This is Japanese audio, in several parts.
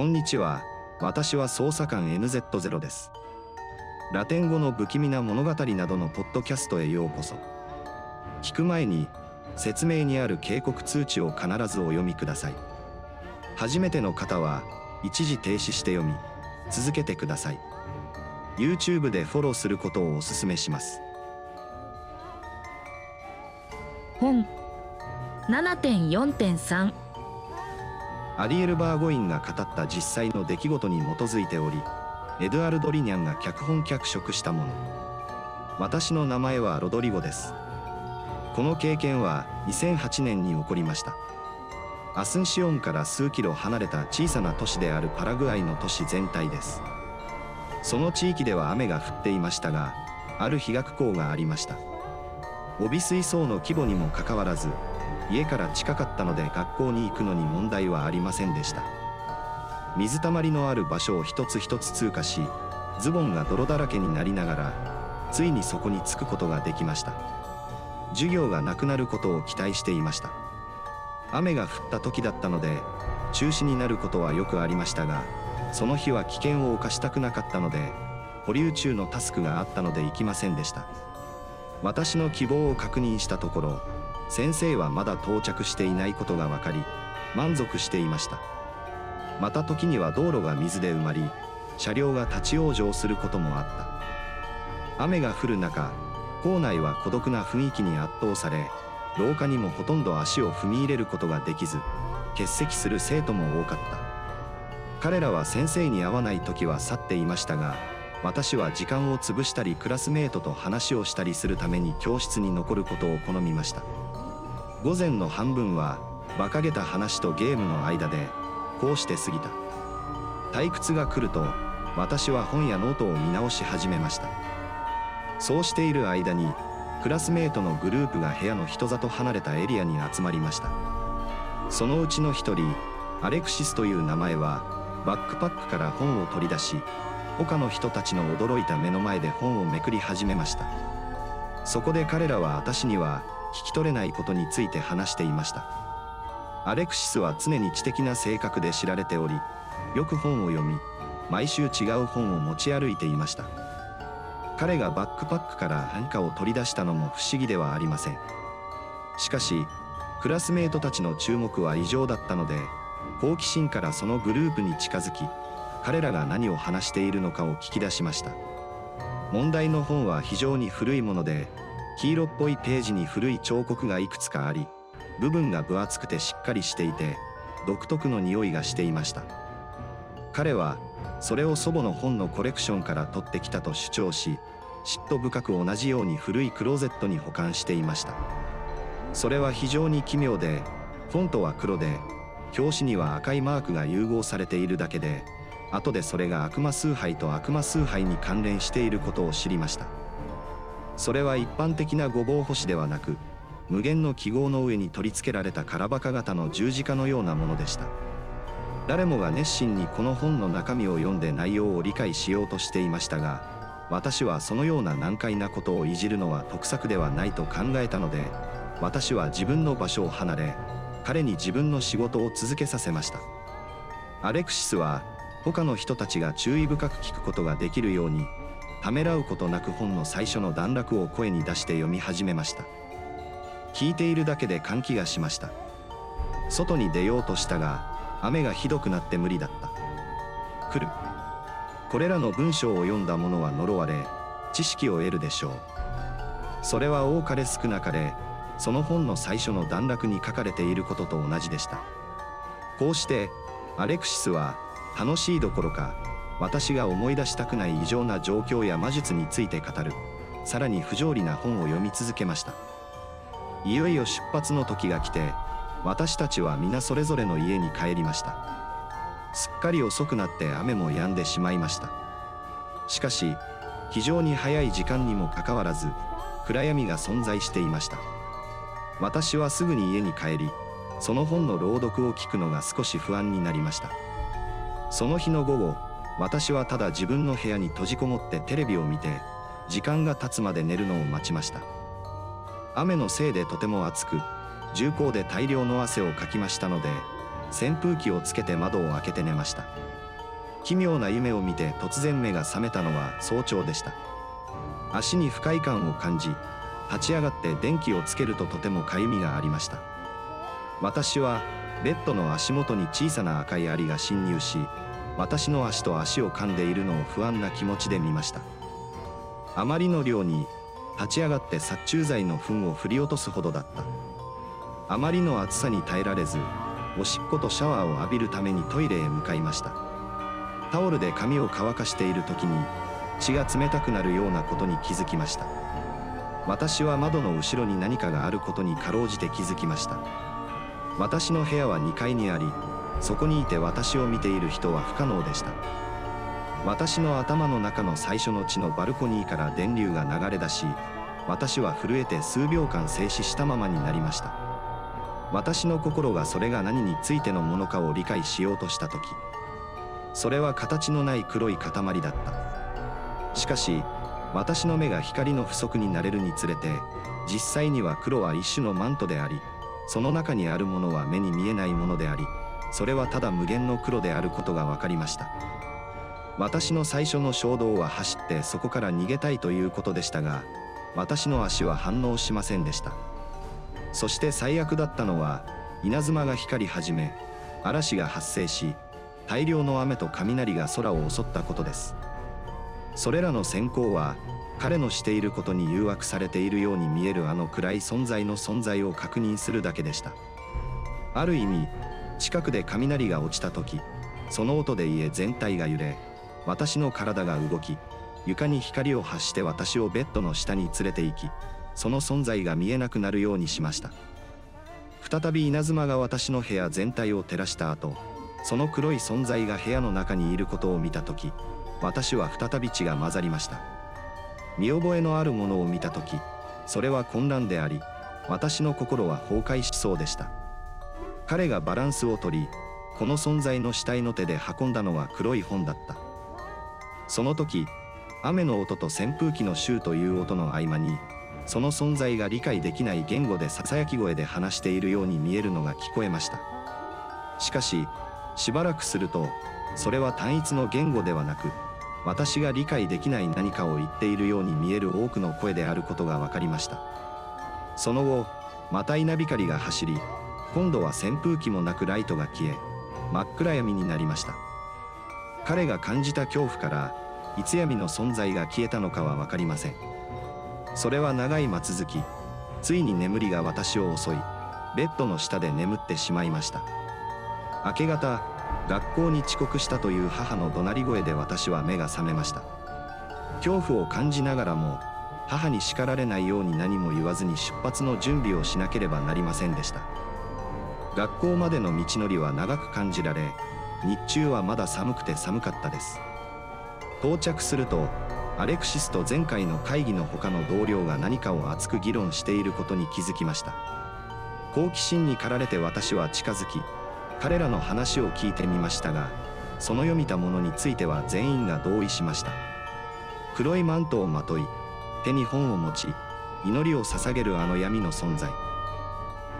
こんにちは。私は捜査官 NZ0 です。ラテン語の不気味な物語などのポッドキャストへようこそ。聞く前に、説明にある警告通知を必ずお読みください。初めての方は、一時停止して読み、続けてください。YouTube でフォローすることをお勧めします。本7.4.3アリエル・バーゴインが語った実際の出来事に基づいており、エドアルド・リニャンが脚本脚色したもの。私の名前はロドリゴです。この経験は2008年に起こりました。アスンシオンから数キロ離れた小さな都市であるパラグアイの都市全体です。その地域では雨が降っていましたが、ある日学校がありました。帯水槽の規模にもかかわらず、家から近かったので学校に行くのに問題はありませんでした。水たまりのある場所を一つ一つ通過し、ズボンが泥だらけになりながら、ついにそこに着くことができました。授業がなくなることを期待していました。雨が降った時だったので、中止になることはよくありましたが、その日は危険を冒したくなかったので、保留中のタスクがあったので行きませんでした。私の希望を確認したところ、先生はまだ到着していないことが分かり、満足していました。また時には道路が水で埋まり、車両が立ち往生することもあった。雨が降る中、校内は孤独な雰囲気に圧倒され、廊下にもほとんど足を踏み入れることができず、欠席する生徒も多かった。彼らは先生に会わない時は去っていましたが、私は時間を潰したりクラスメートと話をしたりするために教室に残ることを好みました。午前の半分は、馬鹿げた話とゲームの間で、こうして過ぎた。退屈が来ると、私は本やノートを見直し始めました。そうしている間に、クラスメートのグループが部屋の人里離れたエリアに集まりました。そのうちの一人、アレクシスという名前は、バックパックから本を取り出し、他の人たちの驚いた目の前で本をめくり始めました。そこで彼らは私には聞き取れないことについて話していました。アレクシスは常に知的な性格で知られており、よく本を読み、毎週違う本を持ち歩いていました。彼がバックパックから何かを取り出したのも不思議ではありません。しかし、クラスメートたちの注目は異常だったので、好奇心からそのグループに近づき、彼らが何を話しているのかを聞き出しました。問題の本は非常に古いもので、黄色っぽいページに古い彫刻がいくつかあり、部分が分厚くてしっかりしていて、独特の匂いがしていました。彼は、それを祖母の本のコレクションから取ってきたと主張し、嫉妬深く同じように古いクローゼットに保管していました。それは非常に奇妙で、フォントは黒で、表紙には赤いマークが融合されているだけで、後でそれが悪魔崇拝と悪魔崇拝に関連していることを知りました。それは一般的なごぼう星ではなく、無限の記号の上に取り付けられたカラバカ型の十字架のようなものでした。誰もが熱心にこの本の中身を読んで内容を理解しようとしていましたが、私はそのような難解なことをいじるのは得策ではないと考えたので、私は自分の場所を離れ、彼に自分の仕事を続けさせました。アレクシスは、他の人たちが注意深く聞くことができるように、ためらうことなく本の最初の段落を声に出して読み始めました。聞いているだけで換気がしました。外に出ようとしたが、雨がひどくなって無理だった。来る。これらの文章を読んだ者は呪われ、知識を得るでしょう。それは多かれ少なかれ、その本の最初の段落に書かれていることと同じでした。こうして、アレクシスは、楽しいどころか、私が思い出したくない異常な状況や魔術について語る、さらに不条理な本を読み続けました。いよいよ出発の時が来て、私たちは皆それぞれの家に帰りました。すっかり遅くなって雨も止んでしまいました。しかし、非常に早い時間にもかかわらず、暗闇が存在していました。私はすぐに家に帰り、その本の朗読を聞くのが少し不安になりました。その日の午後、私はただ自分の部屋に閉じこもってテレビを見て、時間が経つまで寝るのを待ちました。雨のせいでとても暑く、重厚で大量の汗をかきましたので、扇風機をつけて窓を開けて寝ました。奇妙な夢を見て突然目が覚めたのは早朝でした。足に不快感を感じ立ち上がって電気をつけるととてもかゆみがありました。私はベッドの足元に小さな赤いアリが侵入し私の足と足を噛んでいるのを不安な気持ちで見ました。あまりの量に立ち上がって殺虫剤の糞を振り落とすほどだった。あまりの暑さに耐えられずおしっことシャワーを浴びるためにトイレへ向かいました。タオルで髪を乾かしている時に血が冷たくなるようなことに気づきました。私は窓の後ろに何かがあることにかろうじて気づきました。私の部屋は2階にありそこにいて私を見ている人は不可能でした。私の頭の中の最初の血のバルコニーから電流が流れ出し私は震えて数秒間静止したままになりました。私の心がそれが何についてのものかを理解しようとした時それは形のない黒い塊だった。しかし私の目が光の不足になれるにつれて実際には黒は一種のマントでありその中にあるものは目に見えないものでありそれはただ無限の黒であることが分かりました。私の最初の衝動は走ってそこから逃げたいということでしたが私の足は反応しませんでした。そして最悪だったのは稲妻が光り始め嵐が発生し大量の雨と雷が空を襲ったことです。それらの閃光は彼のしていることに誘惑されているように見えるあの暗い存在の存在を確認するだけでした。ある意味近くで雷が落ちた時その音で家全体が揺れ私の体が動き床に光を発して私をベッドの下に連れて行きその存在が見えなくなるようにしました。再び稲妻が私の部屋全体を照らした後その黒い存在が部屋の中にいることを見た時私は再び血が混ざりました。見覚えのあるものを見た時それは混乱であり私の心は崩壊しそうでした。彼がバランスを取りこの存在の死体の手で運んだのは黒い本だった。その時雨の音と扇風機のシューという音の合間にその存在が理解できない言語でささやき声で話しているように見えるのが聞こえました。しかししばらくするとそれは単一の言語ではなく私が理解できない何かを言っているように見える多くの声であることが分かりました。その後また稲光が走り今度は扇風機もなくライトが消え真っ暗闇になりました。彼が感じた恐怖からいつ闇の存在が消えたのかは分かりません。それは長い間続きついに眠りが私を襲いベッドの下で眠ってしまいました。明け方学校に遅刻したという母の怒鳴り声で私は目が覚めました。恐怖を感じながらも母に叱られないように何も言わずに出発の準備をしなければなりませんでした。学校までの道のりは長く感じられ日中はまだ寒くて寒かったです。到着するとアレクシスと前回の会議の他の同僚が何かを熱く議論していることに気づきました。好奇心に駆られて私は近づき彼らの話を聞いてみましたがその読みたものについては全員が同意しました。黒いマントをまとい手に本を持ち祈りを捧げるあの闇の存在。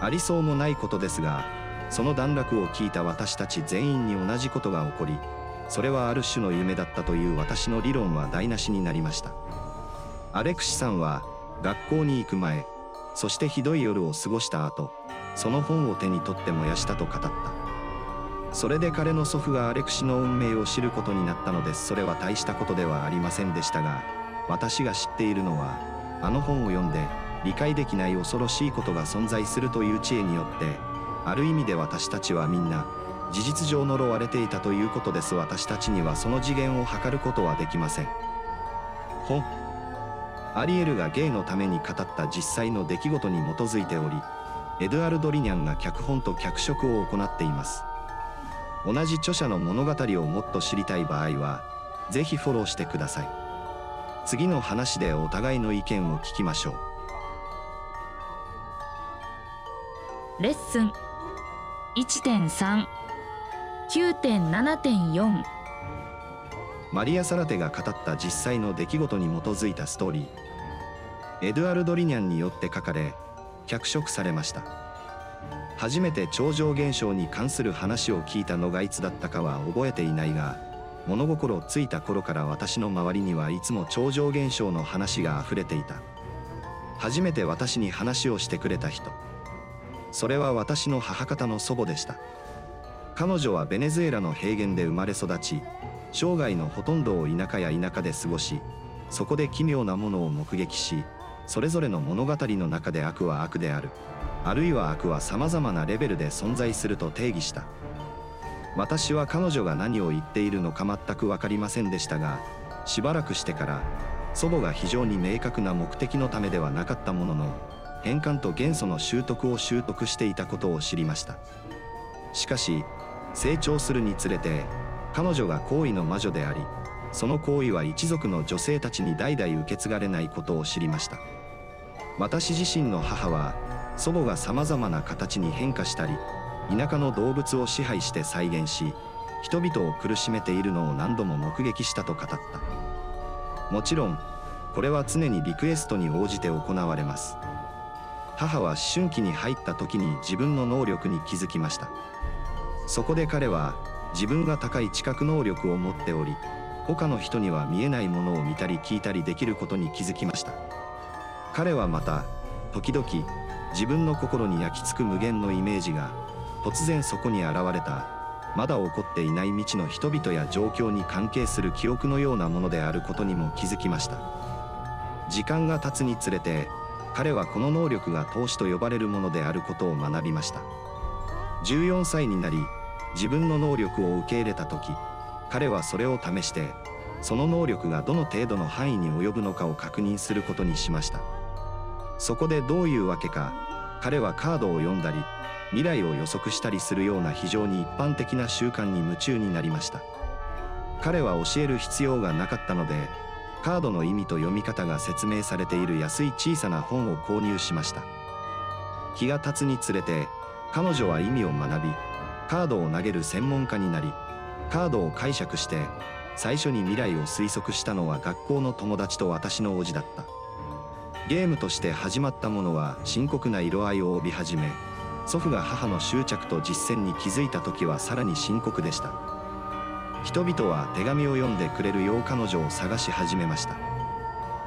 ありそうもないことですがその段落を聞いた私たち全員に同じことが起こりそれはある種の夢だったという私の理論は台無しになりました。アレクシさんは学校に行く前そしてひどい夜を過ごした後その本を手に取って燃やしたと語った。それで彼の祖父がアレクシの運命を知ることになったのです。それは大したことではありませんでしたが私が知っているのはあの本を読んで理解できない恐ろしいことが存在するという知恵によってある意味で私たちはみんな事実上呪われていたということです。私たちにはその次元を測ることはできません。本アリエルがゲイのために語った実際の出来事に基づいておりエドアルド・リニャンが脚本と脚色を行っています。同じ著者の物語をもっと知りたい場合はぜひフォローしてください。次の話でお互いの意見を聞きましょう。レッスン。1.3 9.7.4マリア・サラテが語った実際の出来事に基づいたストーリー。エドゥアルド・リニャンによって書かれ脚色されました。初めて超常現象に関する話を聞いたのがいつだったかは覚えていないが物心ついた頃から私の周りにはいつも超常現象の話があふれていた。初めて私に話をしてくれた人。それは私の母方の祖母でした。彼女はベネズエラの平原で生まれ育ち生涯のほとんどを田舎や田舎で過ごしそこで奇妙なものを目撃しそれぞれの物語の中で悪は悪である。あるいは悪は様々なレベルで存在すると定義した。私は彼女が何を言っているのか全く分かりませんでしたがしばらくしてから祖母が非常に明確な目的のためではなかったものの変換と元素の習得を習得していたことを知りました。しかし成長するにつれて彼女が行為の魔女でありその行為は一族の女性たちに代々受け継がれないことを知りました。私自身の母は祖母がさまざまな形に変化したり田舎の動物を支配して再現し人々を苦しめているのを何度も目撃したと語った。もちろんこれは常にリクエストに応じて行われます。母は思春期に入った時に自分の能力に気づきました。そこで彼は自分が高い知覚能力を持っており他の人には見えないものを見たり聞いたりできることに気づきました。彼はまた時々自分の心に焼き付く無限のイメージが突然そこに現れた。まだ起こっていない未知の人々や状況に関係する記憶のようなものであることにも気づきました。時間が経つにつれて彼はこの能力が投資と呼ばれるものであることを学びました。14歳になり自分の能力を受け入れた時彼はそれを試してその能力がどの程度の範囲に及ぶのかを確認することにしました。そこでどういうわけか彼はカードを読んだり未来を予測したりするような非常に一般的な習慣に夢中になりました。彼は教える必要がなかったのでカードの意味と読み方が説明されている安い小さな本を購入しました。日が経つにつれて彼女は意味を学びカードを投げる専門家になりカードを解釈して最初に未来を推測したのは学校の友達と私の叔父だった。ゲームとして始まったものは深刻な色合いを帯び始め祖父が母の執着と実践に気づいた時はさらに深刻でした。人々は手紙を読んでくれるよう彼女を探し始めました。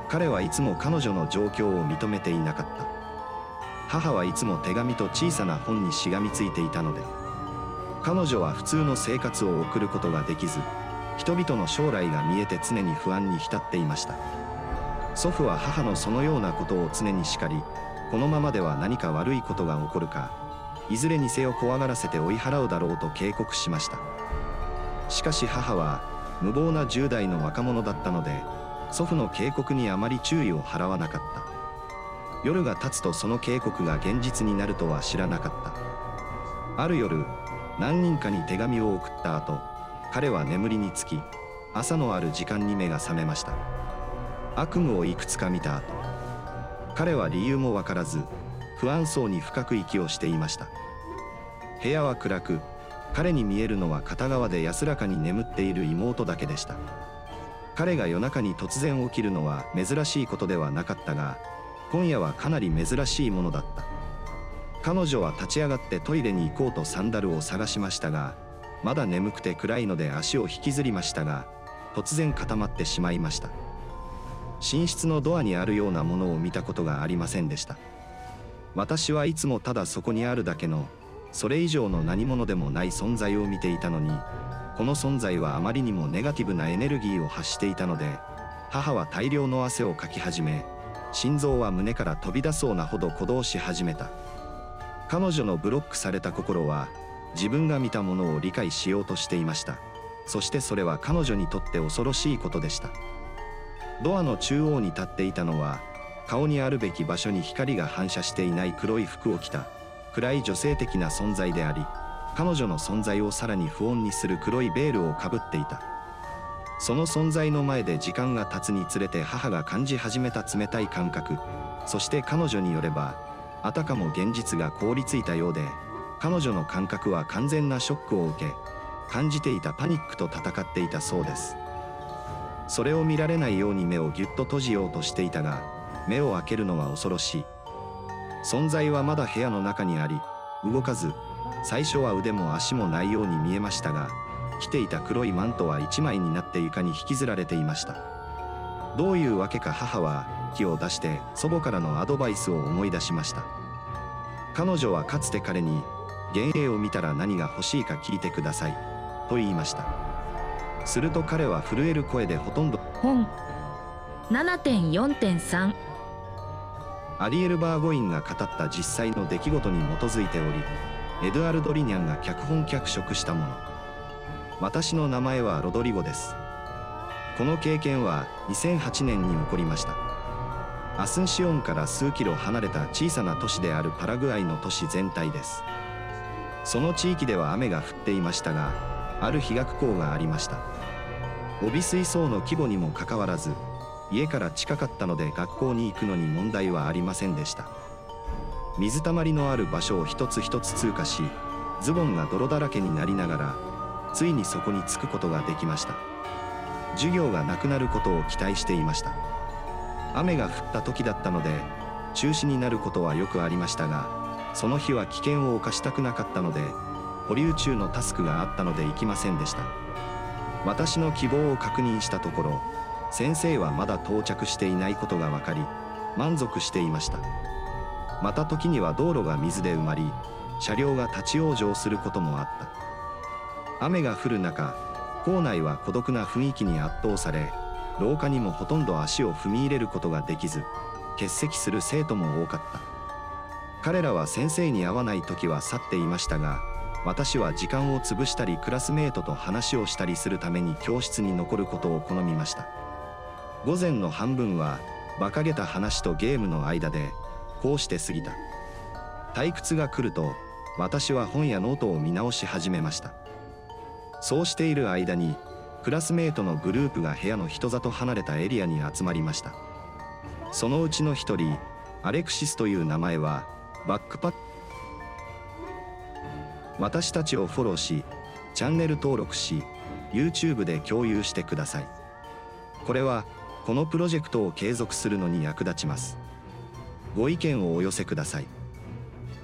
彼はいつも彼女の状況を認めていなかった。母はいつも手紙と小さな本にしがみついていたので彼女は普通の生活を送ることができず人々の将来が見えて常に不安に浸っていました。祖父は母のそのようなことを常に叱りこのままでは何か悪いことが起こるかいずれにせよ怖がらせて追い払うだろうと警告しました。しかし母は無謀な10代の若者だったので祖父の警告にあまり注意を払わなかった。夜が経つとその警告が現実になるとは知らなかった。ある夜何人かに手紙を送った後彼は眠りにつき朝のある時間に目が覚めました。悪夢をいくつか見た後彼は理由もわからず不安そうに深く息をしていました。部屋は暗く彼に見えるのは片側で安らかに眠っている妹だけでした。彼が夜中に突然起きるのは珍しいことではなかったが今夜はかなり珍しいものだった。彼女は立ち上がってトイレに行こうとサンダルを探しましたがまだ眠くて暗いので足を引きずりましたが突然固まってしまいました。寝室のドアにあるようなものを見たことがありませんでした。私はいつもただそこにあるだけのそれ以上の何者でもない存在を見ていたのにこの存在はあまりにもネガティブなエネルギーを発していたので母は大量の汗をかき始め心臓は胸から飛び出そうなほど鼓動し始めた。彼女のブロックされた心は自分が見たものを理解しようとしていました。そしてそれは彼女にとって恐ろしいことでした。ドアの中央に立っていたのは顔にあるべき場所に光が反射していない黒い服を着た。暗い女性的な存在であり彼女の存在をさらに不穏にする黒いベールをかぶっていた。その存在の前で時間が経つにつれて母が感じ始めた冷たい感覚。そして彼女によればあたかも現実が凍りついたようで彼女の感覚は完全なショックを受け感じていたパニックと戦っていたそうです。それを見られないように目をぎゅっと閉じようとしていたが目を開けるのは恐ろしい。存在はまだ部屋の中にあり動かず最初は腕も足もないように見えましたが着ていた黒いマントは一枚になって床に引きずられていました。どういうわけか母は気を出して祖母からのアドバイスを思い出しました。彼女はかつて彼に幻影を見たら何が欲しいか聞いてくださいと言いました。すると彼は震える声でほとんど本。7.4.3アリエル・バーゴインが語った実際の出来事に基づいておりエドアルド・リニャンが脚本脚色したもの。私の名前はロドリゴです。この経験は2008年に起こりました。アスンシオンから数キロ離れた小さな都市であるパラグアイの都市全体です。その地域では雨が降っていましたがある日学校がありました。帯水槽の規模にもかかわらず家から近かったので学校に行くのに問題はありませんでした。水たまりのある場所を一つ一つ通過しズボンが泥だらけになりながらついにそこに着くことができました。授業がなくなることを期待していました。雨が降った時だったので中止になることはよくありましたがその日は危険を冒したくなかったので保留中のタスクがあったので行きませんでした。私の希望を確認したところ先生はまだ到着していないことが分かり満足していました。また時には道路が水で埋まり車両が立ち往生することもあった。雨が降る中校内は孤独な雰囲気に圧倒され廊下にもほとんど足を踏み入れることができず欠席する生徒も多かった。彼らは先生に会わない時は去っていましたが私は時間を潰したりクラスメートと話をしたりするために教室に残ることを好みました。午前の半分は馬鹿げた話とゲームの間でこうして過ぎた。退屈が来ると私は本やノートを見直し始めました。そうしている間にクラスメートのグループが部屋の人里離れたエリアに集まりました。そのうちの一人アレクシスという名前はバックパッ私たちをフォローしチャンネル登録し YouTube で共有してください。これはこのプロジェクトを継続するのに役立ちます。ご意見をお寄せください。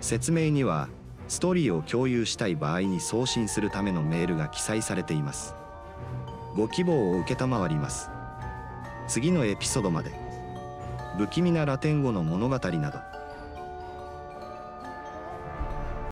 説明にはストーリーを共有したい場合に送信するためのメールが記載されています。ご希望を承ります。次のエピソードまで。不気味なラテン語の物語など。